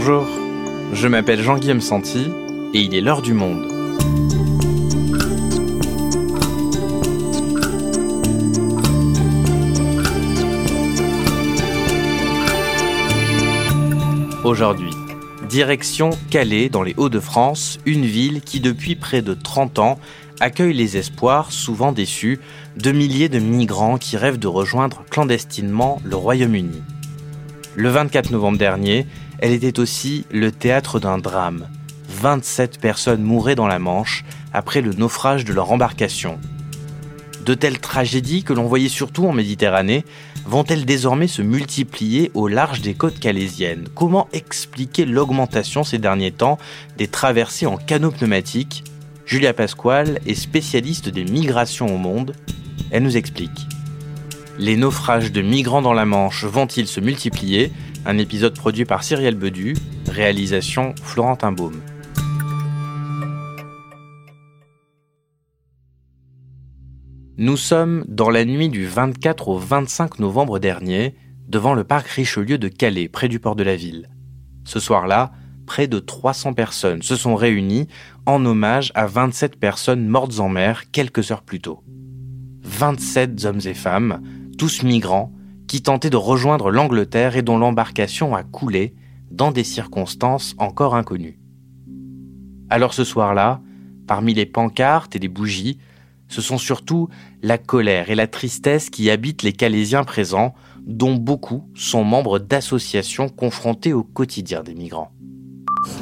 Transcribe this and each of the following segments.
Bonjour, je m'appelle Jean-Guillaume Santi et il est l'heure du monde. Aujourd'hui, direction Calais dans les Hauts-de-France, une ville qui depuis près de 30 ans accueille les espoirs, souvent déçus, de milliers de migrants qui rêvent de rejoindre clandestinement le Royaume-Uni. Le 24 novembre dernier, elle était aussi le théâtre d'un drame. 27 personnes mouraient dans la Manche après le naufrage de leur embarcation. De telles tragédies que l'on voyait surtout en Méditerranée vont-elles désormais se multiplier au large des côtes calaisiennes Comment expliquer l'augmentation ces derniers temps des traversées en canot pneumatique Julia Pasquale est spécialiste des migrations au monde. Elle nous explique. Les naufrages de migrants dans la Manche vont-ils se multiplier? Un épisode produit par Cyrielle Bedu, réalisation Florentin Baume. Nous sommes dans la nuit du 24 au 25 novembre dernier, devant le parc Richelieu de Calais, près du port de la ville. Ce soir-là, près de 300 personnes se sont réunies en hommage à 27 personnes mortes en mer quelques heures plus tôt. 27 hommes et femmes, tous migrants, qui tentaient de rejoindre l'Angleterre et dont l'embarcation a coulé dans des circonstances encore inconnues. Alors ce soir-là, parmi les pancartes et les bougies, ce sont surtout la colère et la tristesse qui habitent les Calaisiens présents, dont beaucoup sont membres d'associations confrontées au quotidien des migrants.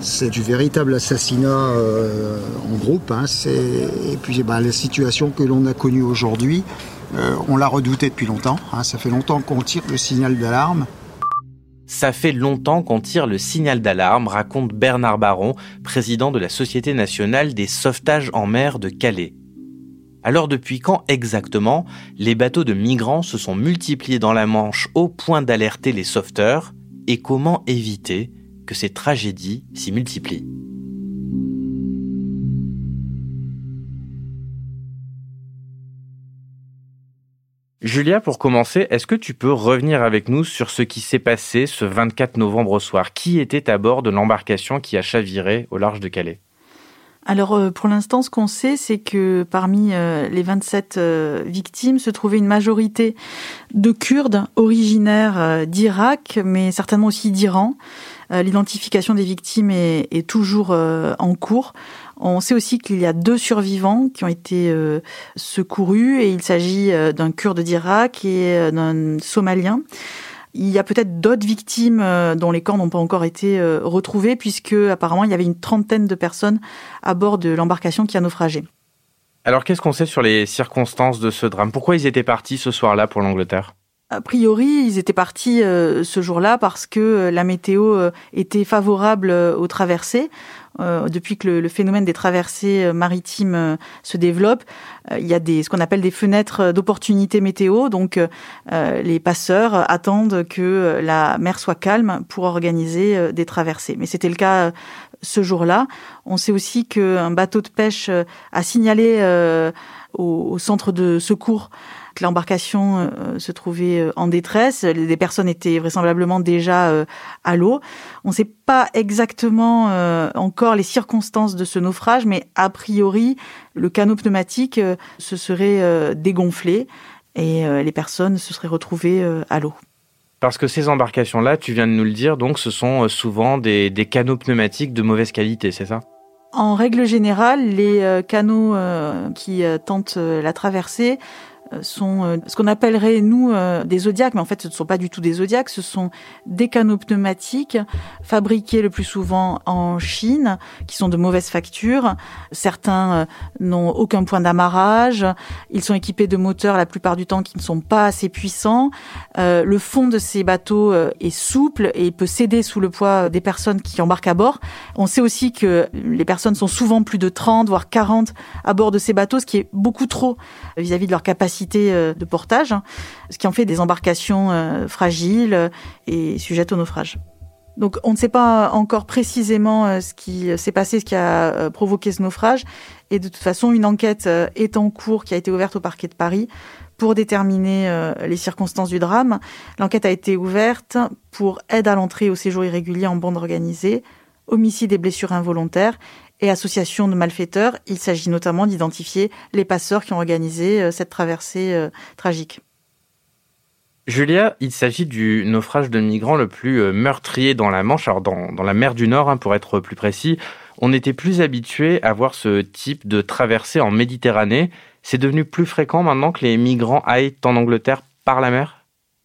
C'est du véritable assassinat euh, en groupe. Hein. Et puis bah, la situation que l'on a connue aujourd'hui, euh, on l'a redoutée depuis longtemps. Hein. Ça fait longtemps qu'on tire le signal d'alarme. Ça fait longtemps qu'on tire le signal d'alarme, raconte Bernard Baron, président de la Société nationale des sauvetages en mer de Calais. Alors depuis quand exactement les bateaux de migrants se sont multipliés dans la Manche au point d'alerter les sauveteurs? Et comment éviter que ces tragédies s'y multiplient. Julia, pour commencer, est-ce que tu peux revenir avec nous sur ce qui s'est passé ce 24 novembre au soir? Qui était à bord de l'embarcation qui a chaviré au large de Calais? Alors euh, pour l'instant, ce qu'on sait, c'est que parmi euh, les 27 euh, victimes se trouvait une majorité de Kurdes originaires d'Irak, mais certainement aussi d'Iran. L'identification des victimes est, toujours en cours. On sait aussi qu'il y a deux survivants qui ont été secourus et il s'agit d'un Kurde d'Irak et d'un Somalien. Il y a peut-être d'autres victimes euh, dont les corps n'ont pas encore été euh, retrouvés, puisque apparemment il y avait une trentaine de personnes à bord de l'embarcation qui a naufragé. Alors qu'est-ce qu'on sait sur les circonstances de ce drame? Pourquoi ils étaient partis ce soir-là pour l'Angleterre? A priori, ils étaient partis euh, ce jour-là parce que la météo était favorable aux traversées. Euh, depuis que le, phénomène des traversées euh, maritimes euh, se développe, il y a des, ce qu'on appelle des fenêtres d'opportunité météo. Donc, les passeurs attendent que la mer soit calme pour organiser des traversées. Mais c'était le cas ce jour-là. On sait aussi qu'un bateau de pêche a signalé au, centre de secours que l'embarcation euh, se trouvait euh, en détresse. Les personnes étaient vraisemblablement déjà euh, à l'eau. On ne sait pas exactement encore les circonstances de ce naufrage, mais a priori, le canot pneumatique se serait dégonflé et les personnes se seraient retrouvées à l'eau. Parce que ces embarcations-là, tu viens de nous le dire, donc ce sont souvent des, des canots pneumatiques de mauvaise qualité, c'est ça? En règle générale, les canots qui tentent la traversée sont euh, ce qu'on appellerait nous euh, des zodiacs, mais en fait ce ne sont pas du tout des zodiacs, ce sont des canaux pneumatiques fabriqués le plus souvent en Chine, qui sont de mauvaise facture. Certains euh, n'ont aucun point d'amarrage, ils sont équipés de moteurs la plupart du temps qui ne sont pas assez puissants. le fond de ces bateaux est souple et peut céder sous le poids des personnes qui embarquent à bord. On sait aussi que les personnes sont souvent plus de 30 voire 40 à bord de ces bateaux, ce qui est beaucoup trop vis-à-vis -vis de leur capacité euh, de portage, hein, ce qui en fait des embarcations euh, fragiles euh, et sujettes au naufrage. Donc on ne sait pas encore précisément ce qui s'est passé, ce qui a provoqué ce naufrage. Et de toute façon, une enquête est en cours qui a été ouverte au parquet de Paris pour déterminer les circonstances du drame. L'enquête a été ouverte pour aide à l'entrée au séjour irrégulier en bande organisée, homicide et blessures involontaires et association de malfaiteurs. Il s'agit notamment d'identifier les passeurs qui ont organisé cette traversée tragique. Julia, il s'agit du naufrage de migrants le plus euh, meurtrier dans la Manche, alors dans, la mer du Nord, hein, pour être plus précis. On était plus habitué à voir ce type de traversée en Méditerranée. C'est devenu plus fréquent maintenant que les migrants aillent en Angleterre par la mer?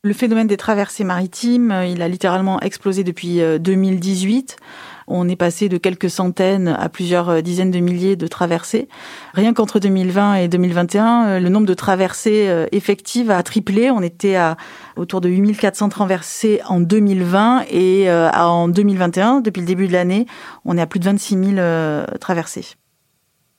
Le phénomène des traversées maritimes, euh, il a littéralement explosé depuis 2018. Euh, on est passé de quelques centaines à plusieurs euh, dizaines de milliers de traversées. Rien qu'entre 2020 et 2021, euh, le nombre de traversées effectives a triplé. On était à autour de 8400 traversées en 2020 et en 2021, depuis le début de l'année, on est à plus de 26 000 traversées.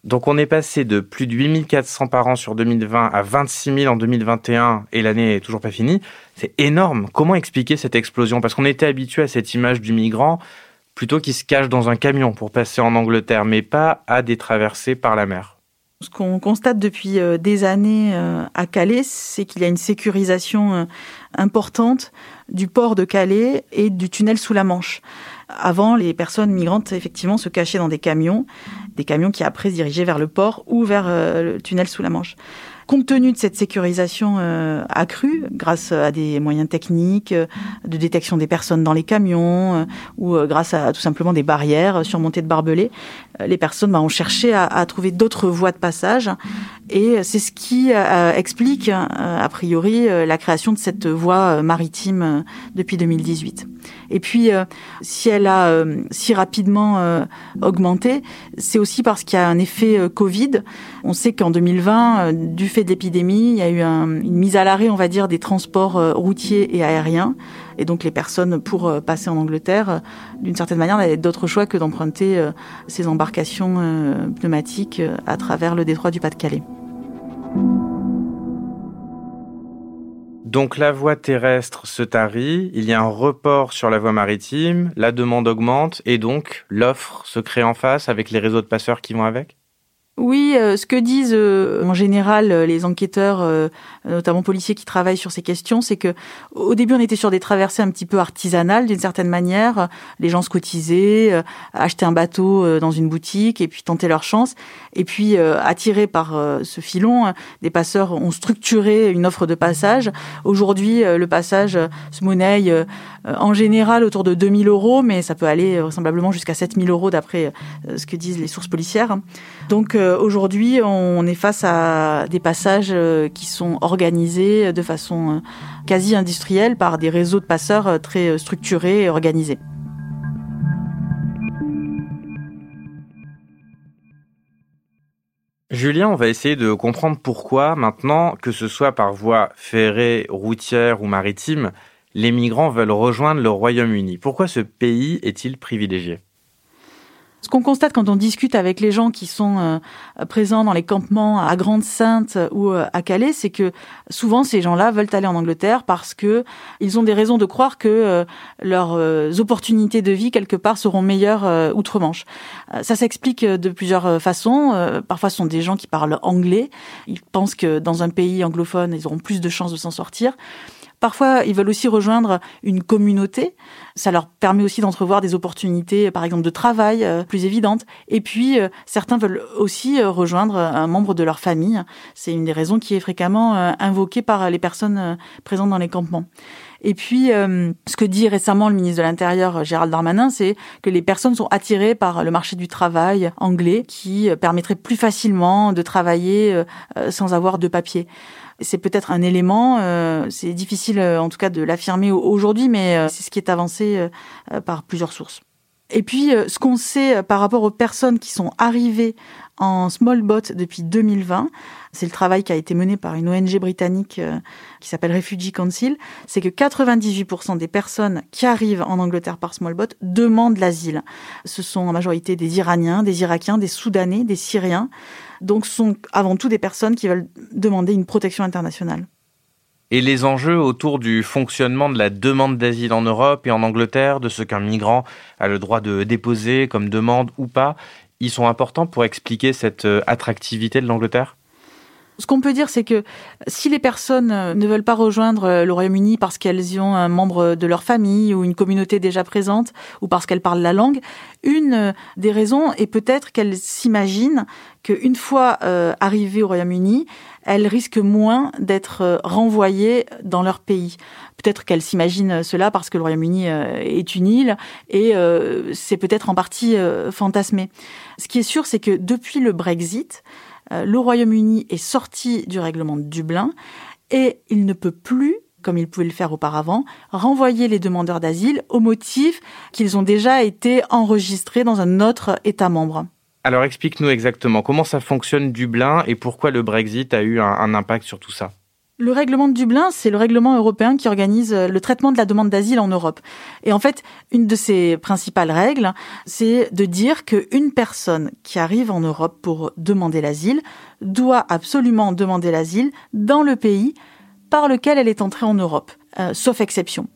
Donc on est passé de plus de 8400 par an sur 2020 à 26 000 en 2021 et l'année est toujours pas finie. C'est énorme. Comment expliquer cette explosion? Parce qu'on était habitué à cette image du migrant plutôt qu'ils se cachent dans un camion pour passer en Angleterre, mais pas à des traversées par la mer. Ce qu'on constate depuis euh, des années euh, à Calais, c'est qu'il y a une sécurisation euh, importante du port de Calais et du tunnel sous la Manche. Avant, les personnes migrantes, effectivement, se cachaient dans des camions, des camions qui après se dirigeaient vers le port ou vers le tunnel sous la Manche. Compte tenu de cette sécurisation euh, accrue, grâce à des moyens techniques euh, de détection des personnes dans les camions, euh, ou grâce à tout simplement des barrières surmontées de barbelés, les personnes bah, ont cherché à, à trouver d'autres voies de passage. Et c'est ce qui explique, a priori, la création de cette voie maritime depuis 2018. Et puis, si elle a si rapidement augmenté, c'est aussi parce qu'il y a un effet Covid. On sait qu'en 2020, du fait de l'épidémie, il y a eu une mise à l'arrêt, on va dire, des transports euh, routiers et aériens. Et donc les personnes, pour euh, passer en Angleterre, euh, d'une certaine manière, n'avaient d'autre choix que d'emprunter ces embarcations pneumatiques à travers le détroit du Pas-de-Calais. Donc la voie terrestre se tarit, il y a un report sur la voie maritime, la demande augmente et donc l'offre se crée en face avec les réseaux de passeurs qui vont avec? Oui, euh, ce que disent euh, en général euh, les enquêteurs, notamment policiers qui travaillent sur ces questions, c'est que au début on était sur des traversées un petit peu artisanales d'une certaine manière. Les gens se cotisaient, achetaient un bateau dans une boutique et puis tentaient leur chance. Et puis attirés par ce filon, des passeurs ont structuré une offre de passage. Aujourd'hui, le passage se monnaie en général autour de 2000 euros, mais ça peut aller vraisemblablement jusqu'à 7000 euros d'après ce que disent les sources policières. Donc aujourd'hui, on est face à des passages euh, qui sont organisés de façon euh, quasi industrielle par des réseaux de passeurs très structurés et organisés. Julien, on va essayer de comprendre pourquoi maintenant, que ce soit par voie ferrée, routière ou maritime, les migrants veulent rejoindre le Royaume-Uni. Pourquoi ce pays est-il privilégié? Ce qu'on constate quand on discute avec les gens qui sont euh, présents dans les campements à Grande-Sainte ou euh, à Calais, c'est que souvent ces gens-là veulent aller en Angleterre parce que ils ont des raisons de croire que euh, leurs opportunités de vie quelque part seront meilleures outre-Manche. ça s'explique de plusieurs façons. parfois, ce sont des gens qui parlent anglais. Ils pensent que dans un pays anglophone, ils auront plus de chances de s'en sortir. Parfois, ils veulent aussi rejoindre une communauté. Ça leur permet aussi d'entrevoir des opportunités, par exemple, de travail euh, plus évidentes. Et puis, euh, certains veulent aussi euh, rejoindre un membre de leur famille. C'est une des raisons qui est fréquemment invoquée par les personnes présentes dans les campements. Et puis, ce que dit récemment le ministre de l'Intérieur, Gérald Darmanin, c'est que les personnes sont attirées par le marché du travail anglais qui permettrait plus facilement de travailler sans avoir de papier c'est peut-être un élément, euh, c'est difficile euh, en tout cas de l'affirmer aujourd'hui, mais euh, c'est ce qui est avancé par plusieurs sources. Et puis, ce qu'on sait par rapport aux personnes qui sont arrivées en small boat depuis 2020, c'est le travail qui a été mené par une ONG britannique qui s'appelle Refugee Council, c'est que 98% des personnes qui arrivent en Angleterre par small boat demandent l'asile. Ce sont en majorité des Iraniens, des Irakiens, des Soudanais, des Syriens donc ce sont avant tout des personnes qui veulent demander une protection internationale. Et les enjeux autour du fonctionnement de la demande d'asile en Europe et en Angleterre, de ce qu'un migrant a le droit de déposer comme demande ou pas, ils sont importants pour expliquer cette euh, attractivité de l'Angleterre? Ce qu'on peut dire, c'est que si les personnes ne veulent pas rejoindre le Royaume-Uni parce qu'elles y ont un membre de leur famille ou une communauté déjà présente ou parce qu'elles parlent la langue, une des raisons est peut-être qu'elles s'imaginent qu'une fois euh, arrivées au Royaume-Uni, elles risquent moins d'être euh, renvoyées dans leur pays. Peut-être qu'elles s'imaginent cela parce que le Royaume-Uni euh, est une île et c'est peut-être en partie fantasmé. Ce qui est sûr, c'est que depuis le Brexit, le Royaume-Uni est sorti du règlement de Dublin et il ne peut plus comme il pouvait le faire auparavant, renvoyer les demandeurs d'asile au motif qu'ils ont déjà été enregistrés dans un autre État membre. Alors explique-nous exactement comment ça fonctionne Dublin et pourquoi le Brexit a eu un, impact sur tout ça. Le règlement de Dublin, c'est le règlement européen qui organise euh, le traitement de la demande d'asile en Europe. Et en fait, une de ses principales règles, c'est de dire qu'une personne qui arrive en Europe pour demander l'asile doit absolument demander l'asile dans le pays par lequel elle est entrée en Europe, euh, sauf exception.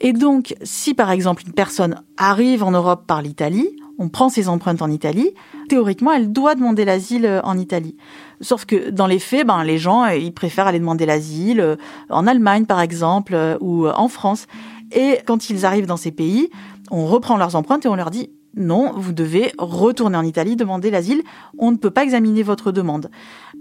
Et donc, si par exemple une personne arrive en Europe par l'Italie, on prend ses empreintes en Italie, théoriquement, elle doit demander l'asile euh, en Italie. Sauf que dans les faits, ben, les gens, euh, ils préfèrent aller demander l'asile euh, en Allemagne, par exemple, ou en France. Et quand ils arrivent dans ces pays, on reprend leurs empreintes et on leur dit non, vous devez retourner en Italie, demander l'asile. On ne peut pas examiner votre demande.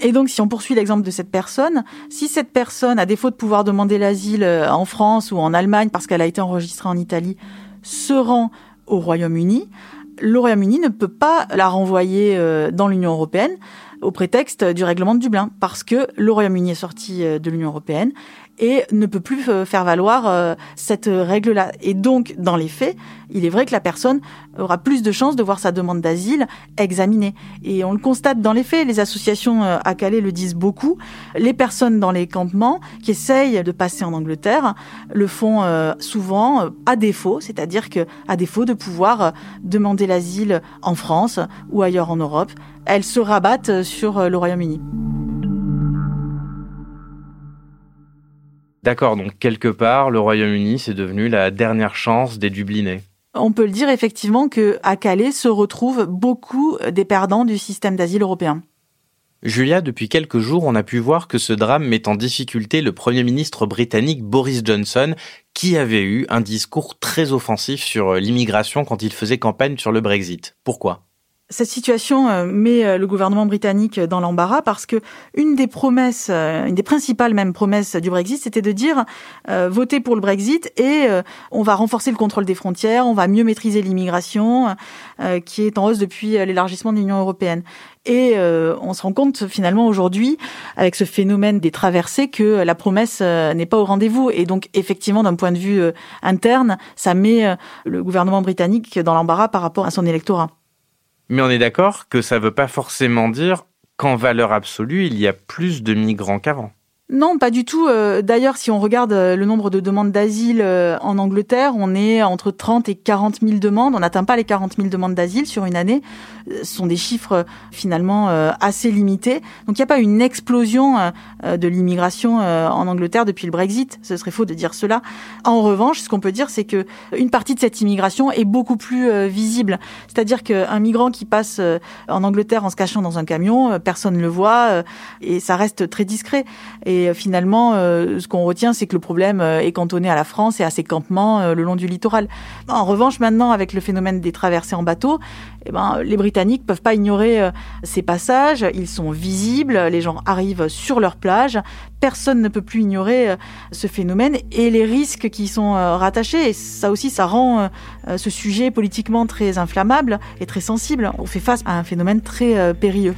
Et donc, si on poursuit l'exemple de cette personne, si cette personne, à défaut de pouvoir demander l'asile en France ou en Allemagne parce qu'elle a été enregistrée en Italie, se rend au Royaume-Uni, le Royaume-Uni ne peut pas la renvoyer euh, dans l'Union européenne au prétexte du règlement de Dublin, parce que le Royaume-Uni est sorti euh, de l'Union européenne et ne peut plus euh, faire valoir euh, cette règle-là. Et donc, dans les faits, il est vrai que la personne aura plus de chances de voir sa demande d'asile examinée. Et on le constate dans les faits, les associations euh, à Calais le disent beaucoup, les personnes dans les campements qui essayent de passer en Angleterre le font souvent à défaut, c'est-à-dire que à défaut de pouvoir demander l'asile en France ou ailleurs en Europe, elles se rabattent sur le Royaume-Uni. D'accord, donc quelque part, le Royaume-Uni, c'est devenu la dernière chance des Dublinais. On peut le dire effectivement que à Calais se retrouvent beaucoup des perdants du système d'asile européen. Julia, depuis quelques jours, on a pu voir que ce drame met en difficulté le Premier ministre britannique Boris Johnson, qui avait eu un discours très offensif sur l'immigration quand il faisait campagne sur le Brexit. Pourquoi? Cette situation euh, met euh, le gouvernement britannique dans l'embarras parce que une des promesses, euh, une des principales même promesses du Brexit, c'était de dire euh, votez pour le Brexit et on va renforcer le contrôle des frontières, on va mieux maîtriser l'immigration qui est en hausse depuis l'élargissement de l'Union européenne. Et on se rend compte finalement aujourd'hui, avec ce phénomène des traversées, que la promesse n'est pas au rendez-vous. Et donc effectivement, d'un point de vue interne, ça met le gouvernement britannique dans l'embarras par rapport à son électorat. Mais on est d'accord que ça ne veut pas forcément dire qu'en valeur absolue, il y a plus de migrants qu'avant. Non, pas du tout. Euh, d'ailleurs, si on regarde euh, le nombre de demandes d'asile euh, en Angleterre, on est entre 30 et 40 000 demandes. On n'atteint pas les 40 000 demandes d'asile sur une année. Ce sont des chiffres finalement assez limités. Donc il n'y a pas une explosion de l'immigration en Angleterre depuis le Brexit. Ce serait faux de dire cela. En revanche, ce qu'on peut dire, c'est que une partie de cette immigration est beaucoup plus visible. C'est-à-dire qu'un migrant qui passe en Angleterre en se cachant dans un camion, personne ne le voit et ça reste très discret. Et et euh, finalement, euh, ce qu'on retient, c'est que le problème euh, est cantonné à la France et à ses campements le long du littoral. En revanche, maintenant, avec le phénomène des traversées en bateau, eh ben, les Britanniques peuvent pas ignorer ces passages. Ils sont visibles, les gens arrivent sur leur plage. Personne ne peut plus ignorer ce phénomène et les risques qui sont rattachés. Et ça aussi, ça rend ce sujet politiquement très inflammable et très sensible. On fait face à un phénomène très périlleux.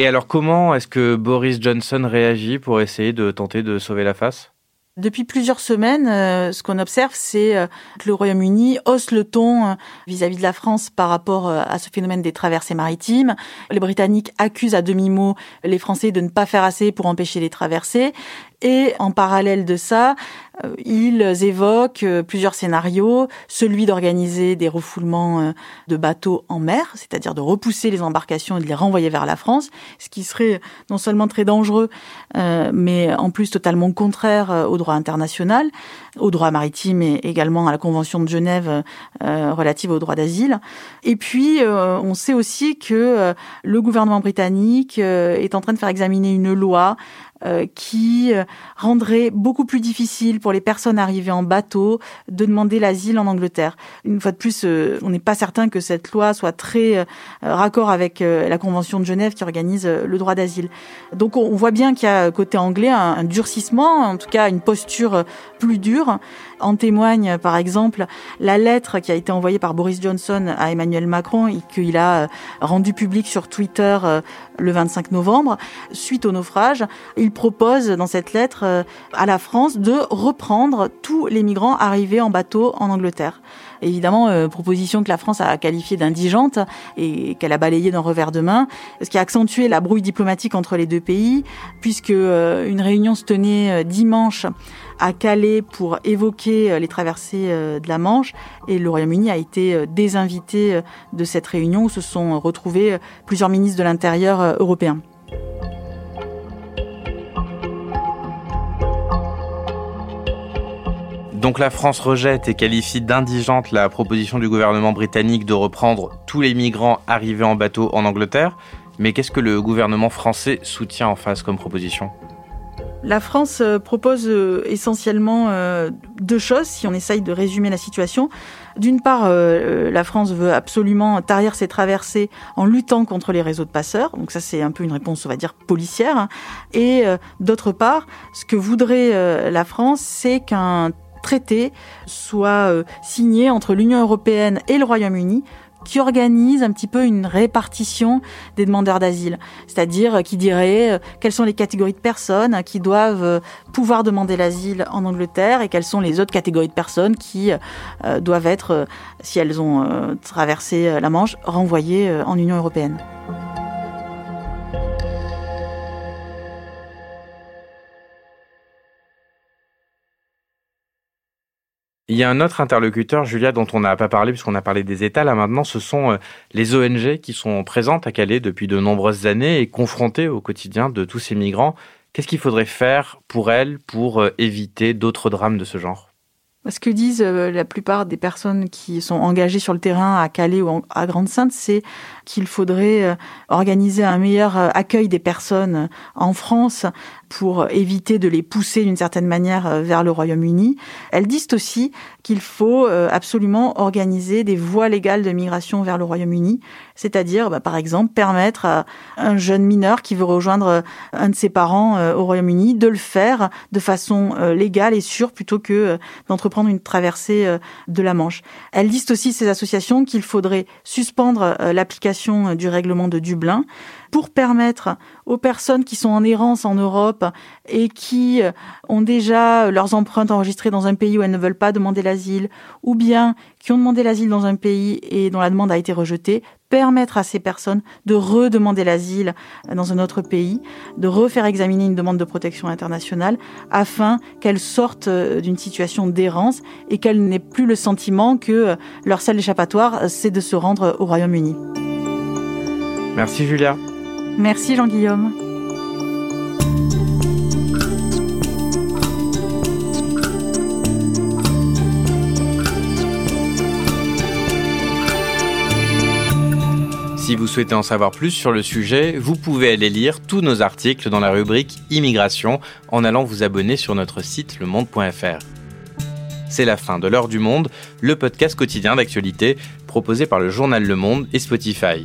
Et alors comment est-ce que Boris Johnson réagit pour essayer de tenter de sauver la face? Depuis plusieurs semaines, euh, ce qu'on observe, c'est euh, que le Royaume-Uni hausse le ton euh, vis-à-vis de la France par rapport à ce phénomène des traversées maritimes. Les Britanniques accusent à demi-mot les Français de ne pas faire assez pour empêcher les traversées. Et en parallèle de ça, euh, ils évoquent euh, plusieurs scénarios, celui d'organiser des refoulements euh, de bateaux en mer, c'est-à-dire de repousser les embarcations et de les renvoyer vers la France, ce qui serait non seulement très dangereux, mais en plus totalement contraire au droit international, au droit maritime et également à la Convention de Genève relative au droit d'asile. Et puis, on sait aussi que le gouvernement britannique est en train de faire examiner une loi euh, qui euh, rendrait beaucoup plus difficile pour les personnes arrivées en bateau de demander l'asile en Angleterre. Une fois de plus, euh, on n'est pas certain que cette loi soit très raccord avec la Convention de Genève qui organise le droit d'asile. Donc on voit bien qu'il y a côté anglais un, durcissement, en tout cas une posture plus dure. En témoigne par exemple la lettre qui a été envoyée par Boris Johnson à Emmanuel Macron et qu'il a rendu public sur Twitter le 25 novembre suite au naufrage. Propose dans cette lettre euh, à la France de reprendre tous les migrants arrivés en bateau en Angleterre. Évidemment, euh, proposition que la France a qualifiée d'indigente et qu'elle a balayée d'un revers de main, ce qui a accentué la brouille diplomatique entre les deux pays, puisque euh, une réunion se tenait dimanche à Calais pour évoquer les traversées de la Manche et le Royaume-Uni a été désinvité de cette réunion où se sont retrouvés plusieurs ministres de l'Intérieur européens. Donc la France rejette et qualifie d'indigente la proposition du gouvernement britannique de reprendre tous les migrants arrivés en bateau en Angleterre. Mais qu'est-ce que le gouvernement français soutient en face comme proposition? La France euh, propose euh, essentiellement euh, deux choses, si on essaye de résumer la situation. D'une part, la France veut absolument tarir ses traversées en luttant contre les réseaux de passeurs. Donc ça, c'est un peu une réponse, on va dire, policière. Et d'autre part, ce que voudrait la France, c'est qu'un traité soit euh, signé entre l'Union européenne et le Royaume-Uni qui organise un petit peu une répartition des demandeurs d'asile, c'est-à-dire euh, qui dirait euh, quelles sont les catégories de personnes qui doivent pouvoir demander l'asile en Angleterre et quelles sont les autres catégories de personnes qui doivent être, si elles ont traversé la Manche, renvoyées en Union européenne. Y a un autre interlocuteur, Julia, dont on n'a pas parlé puisqu'on a parlé des États. Là maintenant, ce sont euh, les ONG qui sont présentes à Calais depuis de nombreuses années et confrontées au quotidien de tous ces migrants. Qu'est-ce qu'il faudrait faire pour elles pour euh, éviter d'autres drames de ce genre? Ce que disent euh, la plupart des personnes qui sont engagées sur le terrain à Calais ou à Grande-Sainte, c'est qu'il faudrait organiser un meilleur accueil des personnes en France pour éviter de les pousser d'une certaine manière euh, vers le Royaume-Uni. Elles disent aussi qu'il faut euh, absolument organiser des voies légales de migration vers le Royaume-Uni, c'est-à-dire bah, par exemple permettre à un jeune mineur qui veut rejoindre euh, un de ses parents au Royaume-Uni de le faire de façon légale et sûre plutôt que d'entreprendre une traversée de la Manche. Elles disent aussi ces associations qu'il faudrait suspendre l'application du règlement de Dublin pour permettre aux personnes qui sont en errance en Europe et qui euh, ont déjà leurs empreintes enregistrées dans un pays où elles ne veulent pas demander l'asile, ou bien qui ont demandé l'asile dans un pays et dont la demande a été rejetée, permettre à ces personnes de redemander l'asile dans un autre pays, de refaire examiner une demande de protection internationale afin qu'elles sortent euh, d'une situation d'errance et qu'elles n'aient plus le sentiment que euh, leur seul échappatoire, c'est de se rendre au Royaume-Uni. Merci Julia. Merci Jean-Guillaume. Si vous souhaitez en savoir plus sur le sujet, vous pouvez aller lire tous nos articles dans la rubrique Immigration en allant vous abonner sur notre site lemonde.fr. C'est la fin de l'heure du monde, le podcast quotidien d'actualité proposé par le journal Le Monde et Spotify.